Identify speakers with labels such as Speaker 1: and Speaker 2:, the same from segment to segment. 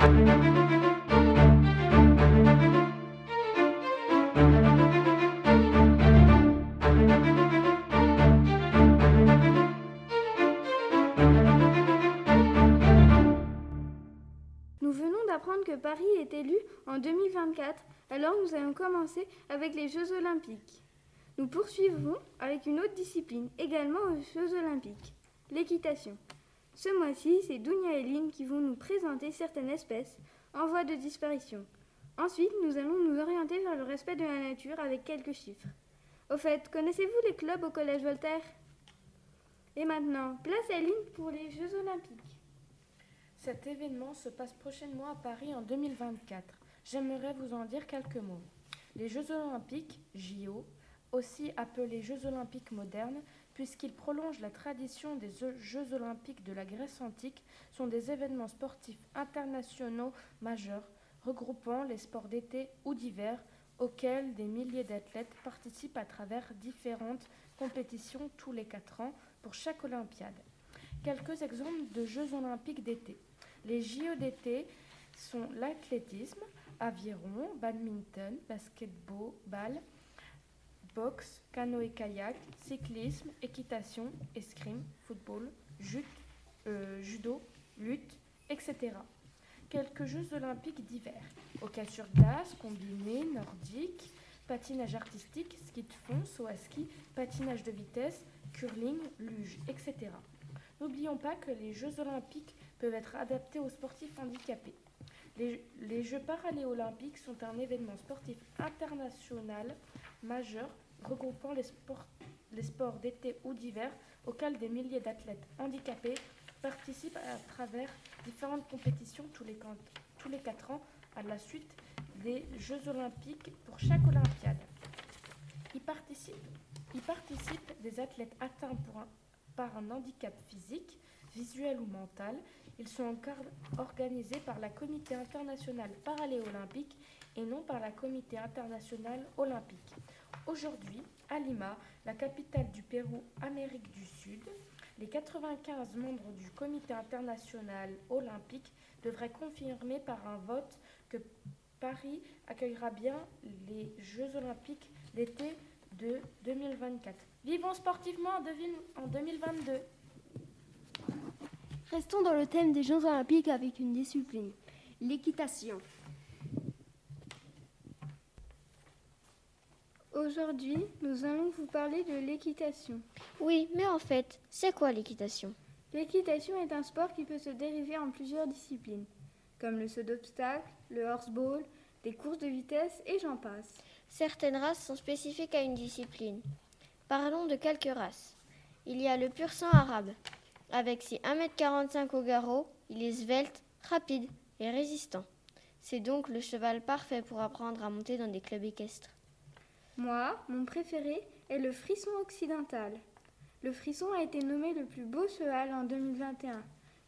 Speaker 1: Nous venons d'apprendre que Paris est élu en 2024, alors nous allons commencer avec les Jeux olympiques. Nous poursuivrons avec une autre discipline, également aux Jeux olympiques, l'équitation. Ce mois-ci, c'est Dounia et Lynn qui vont nous présenter certaines espèces en voie de disparition. Ensuite, nous allons nous orienter vers le respect de la nature avec quelques chiffres. Au fait, connaissez-vous les clubs au Collège Voltaire? Et maintenant, place à Lynn pour les Jeux olympiques.
Speaker 2: Cet événement se passe prochainement à Paris en 2024. J'aimerais vous en dire quelques mots. Les Jeux olympiques, JO, aussi appelés Jeux olympiques modernes, puisqu'ils prolongent la tradition des Jeux olympiques de la Grèce antique, sont des événements sportifs internationaux majeurs regroupant les sports d'été ou d'hiver auxquels des milliers d'athlètes participent à travers différentes compétitions tous les quatre ans pour chaque Olympiade. Quelques exemples de Jeux olympiques d'été. Les JO d'été sont l'athlétisme, aviron, badminton, basketball, boxe, canoë-kayak, cyclisme, équitation, escrime, football, euh, judo, lutte, etc. Quelques Jeux olympiques d'hiver. Hockey sur glace, combiné, nordique, patinage artistique, ski de fond, saut à ski, patinage de vitesse, curling, luge, etc. N'oublions pas que les Jeux olympiques peuvent être adaptés aux sportifs handicapés. Les, Jeux paraléolympiques sont un événement sportif international majeur regroupant les, sports d'été ou d'hiver auxquels des milliers d'athlètes handicapés participent à travers différentes compétitions tous les, tous ans à la suite des Jeux olympiques pour chaque Olympiade. Y participent des athlètes atteints pour un, par un handicap physique, visuel ou mental. Ils sont organisés par la Comité international paralé-olympique et non par la Comité international olympique. Aujourd'hui, à Lima, la capitale du Pérou, Amérique du Sud, les 95 membres du Comité international olympique devraient confirmer par un vote que Paris accueillera bien les Jeux olympiques d'été de 2024. Vivons sportivement en 2022.
Speaker 1: Restons dans le thème des Jeux olympiques avec une discipline, l'équitation. Aujourd'hui, nous allons vous parler de l'équitation.
Speaker 3: Oui, mais en fait, c'est quoi l'équitation?
Speaker 1: L'équitation est un sport qui peut se dériver en plusieurs disciplines, comme le saut d'obstacle, le horseball, des courses de vitesse et j'en passe.
Speaker 3: Certaines races sont spécifiques à une discipline. Parlons de quelques races. Il y a le pur sang arabe. Avec ses 1m45 au garrot, il est svelte, rapide et résistant. C'est donc le cheval parfait pour apprendre à monter dans des clubs équestres.
Speaker 1: Moi, mon préféré est le frisson occidental. Le frisson a été nommé le plus beau cheval en 2021,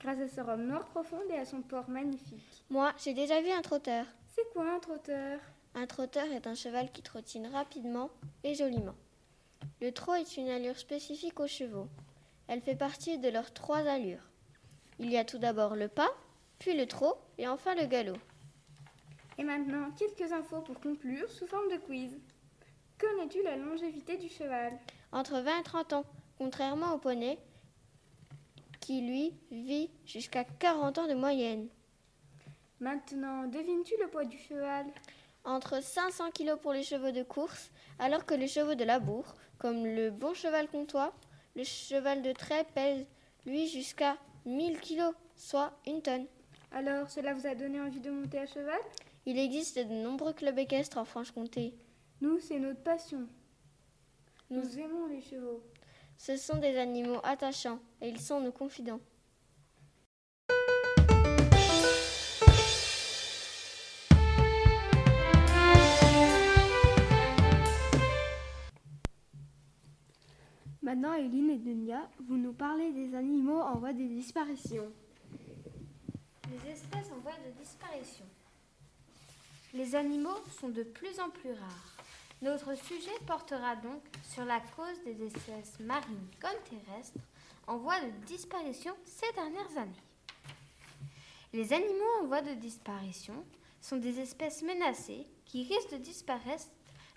Speaker 1: grâce à sa robe noire profonde et à son port magnifique.
Speaker 3: Moi, j'ai déjà vu un trotteur.
Speaker 1: C'est quoi un trotteur?
Speaker 3: Un trotteur est un cheval qui trottine rapidement et joliment. Le trot est une allure spécifique aux chevaux. Elle fait partie de leurs trois allures. Il y a tout d'abord le pas, puis le trot et enfin le galop.
Speaker 1: Et maintenant, quelques infos pour conclure sous forme de quiz. Connais-tu la longévité du cheval?
Speaker 3: Entre 20 et 30 ans, contrairement au poney, qui lui vit jusqu'à 40 ans de moyenne.
Speaker 1: Maintenant, devines-tu le poids du cheval?
Speaker 3: Entre 500 kg pour les chevaux de course, alors que les chevaux de labour, comme le bon cheval comtois, le cheval de trait pèse, lui, jusqu'à 1000 kg, soit une tonne.
Speaker 1: Alors, cela vous a donné envie de monter à cheval?
Speaker 3: Il existe de nombreux clubs équestres en Franche-Comté.
Speaker 1: Nous, c'est notre passion. Nous aimons les chevaux.
Speaker 3: Ce sont des animaux attachants et ils sont nos confidents.
Speaker 1: Maintenant, Eline et Dunia, vous nous parlez des animaux en voie de disparition.
Speaker 4: Les espèces en voie de disparition. Les animaux sont de plus en plus rares. Notre sujet portera donc sur la cause des espèces marines comme terrestres en voie de disparition ces dernières années. Les animaux en voie de disparition sont des espèces menacées qui risquent de disparaître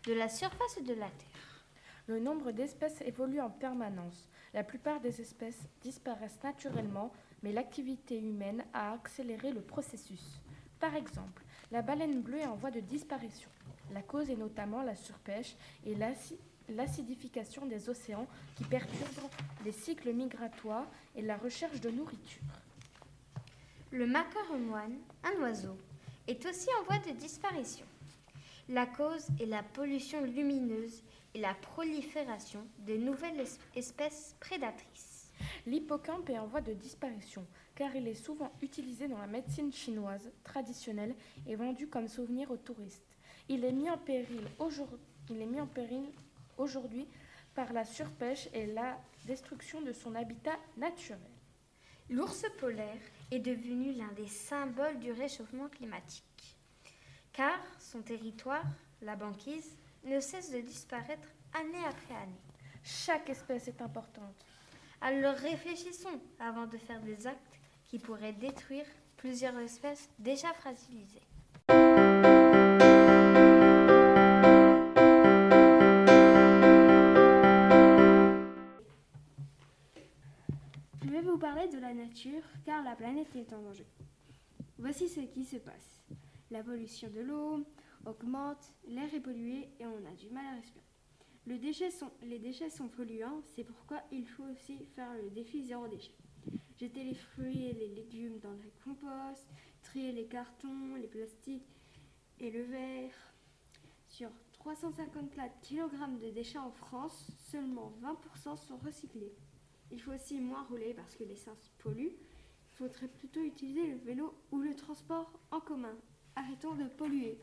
Speaker 4: de la surface de la Terre.
Speaker 2: Le nombre d'espèces évolue en permanence. La plupart des espèces disparaissent naturellement, mais l'activité humaine a accéléré le processus. Par exemple, la baleine bleue est en voie de disparition. La cause est notamment la surpêche et l'acidification des océans qui perturbent les cycles migratoires et la recherche de nourriture.
Speaker 4: Le macaremoine, un oiseau, est aussi en voie de disparition. La cause est la pollution lumineuse et la prolifération des nouvelles espèces prédatrices.
Speaker 2: L'hippocampe est en voie de disparition car il est souvent utilisé dans la médecine chinoise traditionnelle et vendu comme souvenir aux touristes. Il est mis en péril aujourd'hui par la surpêche et la destruction de son habitat naturel.
Speaker 4: L'ours polaire est devenu l'un des symboles du réchauffement climatique, car son territoire, la banquise, ne cesse de disparaître année après année.
Speaker 2: Chaque espèce est importante.
Speaker 4: Alors réfléchissons avant de faire des actes qui pourraient détruire plusieurs espèces déjà fragilisées.
Speaker 5: Je vais vous parler de la nature car la planète est en danger. Voici ce qui se passe. La pollution de l'eau augmente, l'air est pollué et on a du mal à respirer. les déchets sont polluants, c'est pourquoi il faut aussi faire le défi zéro déchet. Jeter les fruits et les légumes dans le compost, trier les cartons, les plastiques et le verre. Sur 354 kg de déchets en France, seulement 20% sont recyclés. Il faut aussi moins rouler parce que l'essence pollue. Il faudrait plutôt utiliser le vélo ou le transport en commun. Arrêtons de polluer.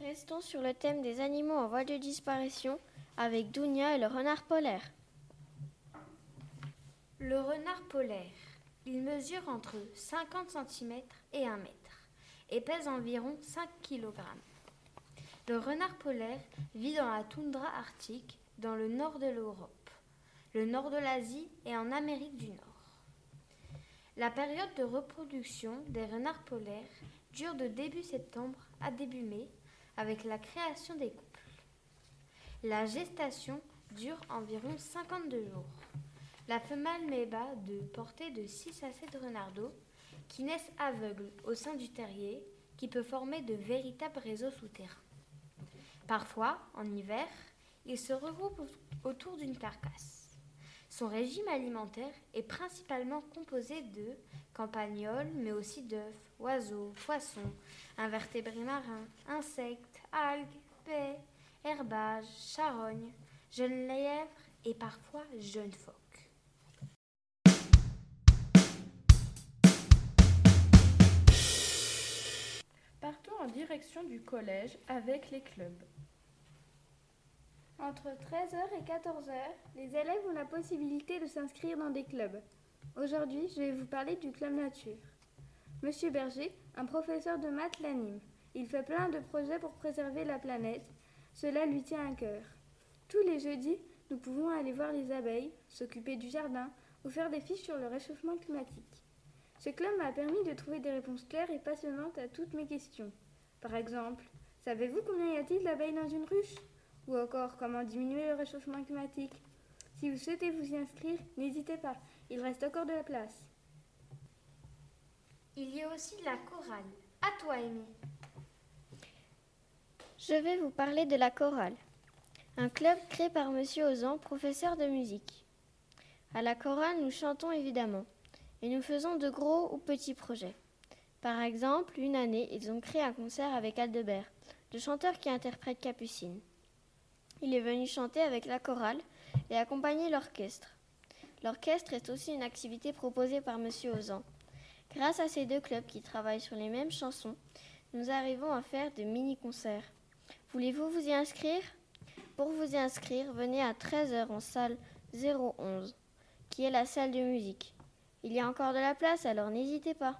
Speaker 3: Restons sur le thème des animaux en voie de disparition avec Dounia et le renard polaire.
Speaker 4: Le renard polaire, il mesure entre 50 cm et 1 mètre et pèse environ 5 kg. Le renard polaire vit dans la toundra arctique dans le nord de l'Europe, le nord de l'Asie et en Amérique du Nord. La période de reproduction des renards polaires dure de début septembre à début mai avec la création des couples. La gestation dure environ 52 jours. La femelle met bas de portée de 6 à 7 renardeaux qui naissent aveugles au sein du terrier qui peut former de véritables réseaux souterrains. Parfois, en hiver, ils se regroupent autour d'une carcasse. Son régime alimentaire est principalement composé de campagnols, mais aussi d'œufs, oiseaux, poissons, invertébrés marins, insectes, algues, baies, herbages, charognes, jeunes lièvres et parfois jeunes phoques.
Speaker 2: Partons en direction du collège avec les clubs.
Speaker 1: Entre 13h et 14h, les élèves ont la possibilité de s'inscrire dans des clubs. Aujourd'hui, je vais vous parler du club nature. Monsieur Berger, un professeur de maths, l'anime. Il fait plein de projets pour préserver la planète. Cela lui tient à cœur. Tous les jeudis, nous pouvons aller voir les abeilles, s'occuper du jardin ou faire des fiches sur le réchauffement climatique. Ce club m'a permis de trouver des réponses claires et passionnantes à toutes mes questions. Par exemple, savez-vous combien y a-t-il d'abeilles dans une ruche? Ou encore, comment diminuer le réchauffement climatique Si vous souhaitez vous y inscrire, n'hésitez pas, il reste encore de la place.
Speaker 4: Il y a aussi la chorale. À toi, Amy.
Speaker 3: Je vais vous parler de la chorale, un club créé par Monsieur Ozan, professeur de musique. À la chorale, nous chantons évidemment et nous faisons de gros ou petits projets. Par exemple, une année, ils ont créé un concert avec Aldebert, le chanteur qui interprète Capucine. Il est venu chanter avec la chorale et accompagner l'orchestre. L'orchestre est aussi une activité proposée par M. Ozan. Grâce à ces deux clubs qui travaillent sur les mêmes chansons, nous arrivons à faire de mini-concerts. Voulez-vous vous y inscrire? Pour vous y inscrire, venez à 13h en salle 011, qui est la salle de musique. Il y a encore de la place, alors n'hésitez pas.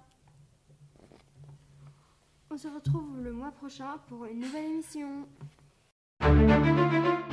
Speaker 5: On se retrouve le mois prochain pour une nouvelle émission. thank you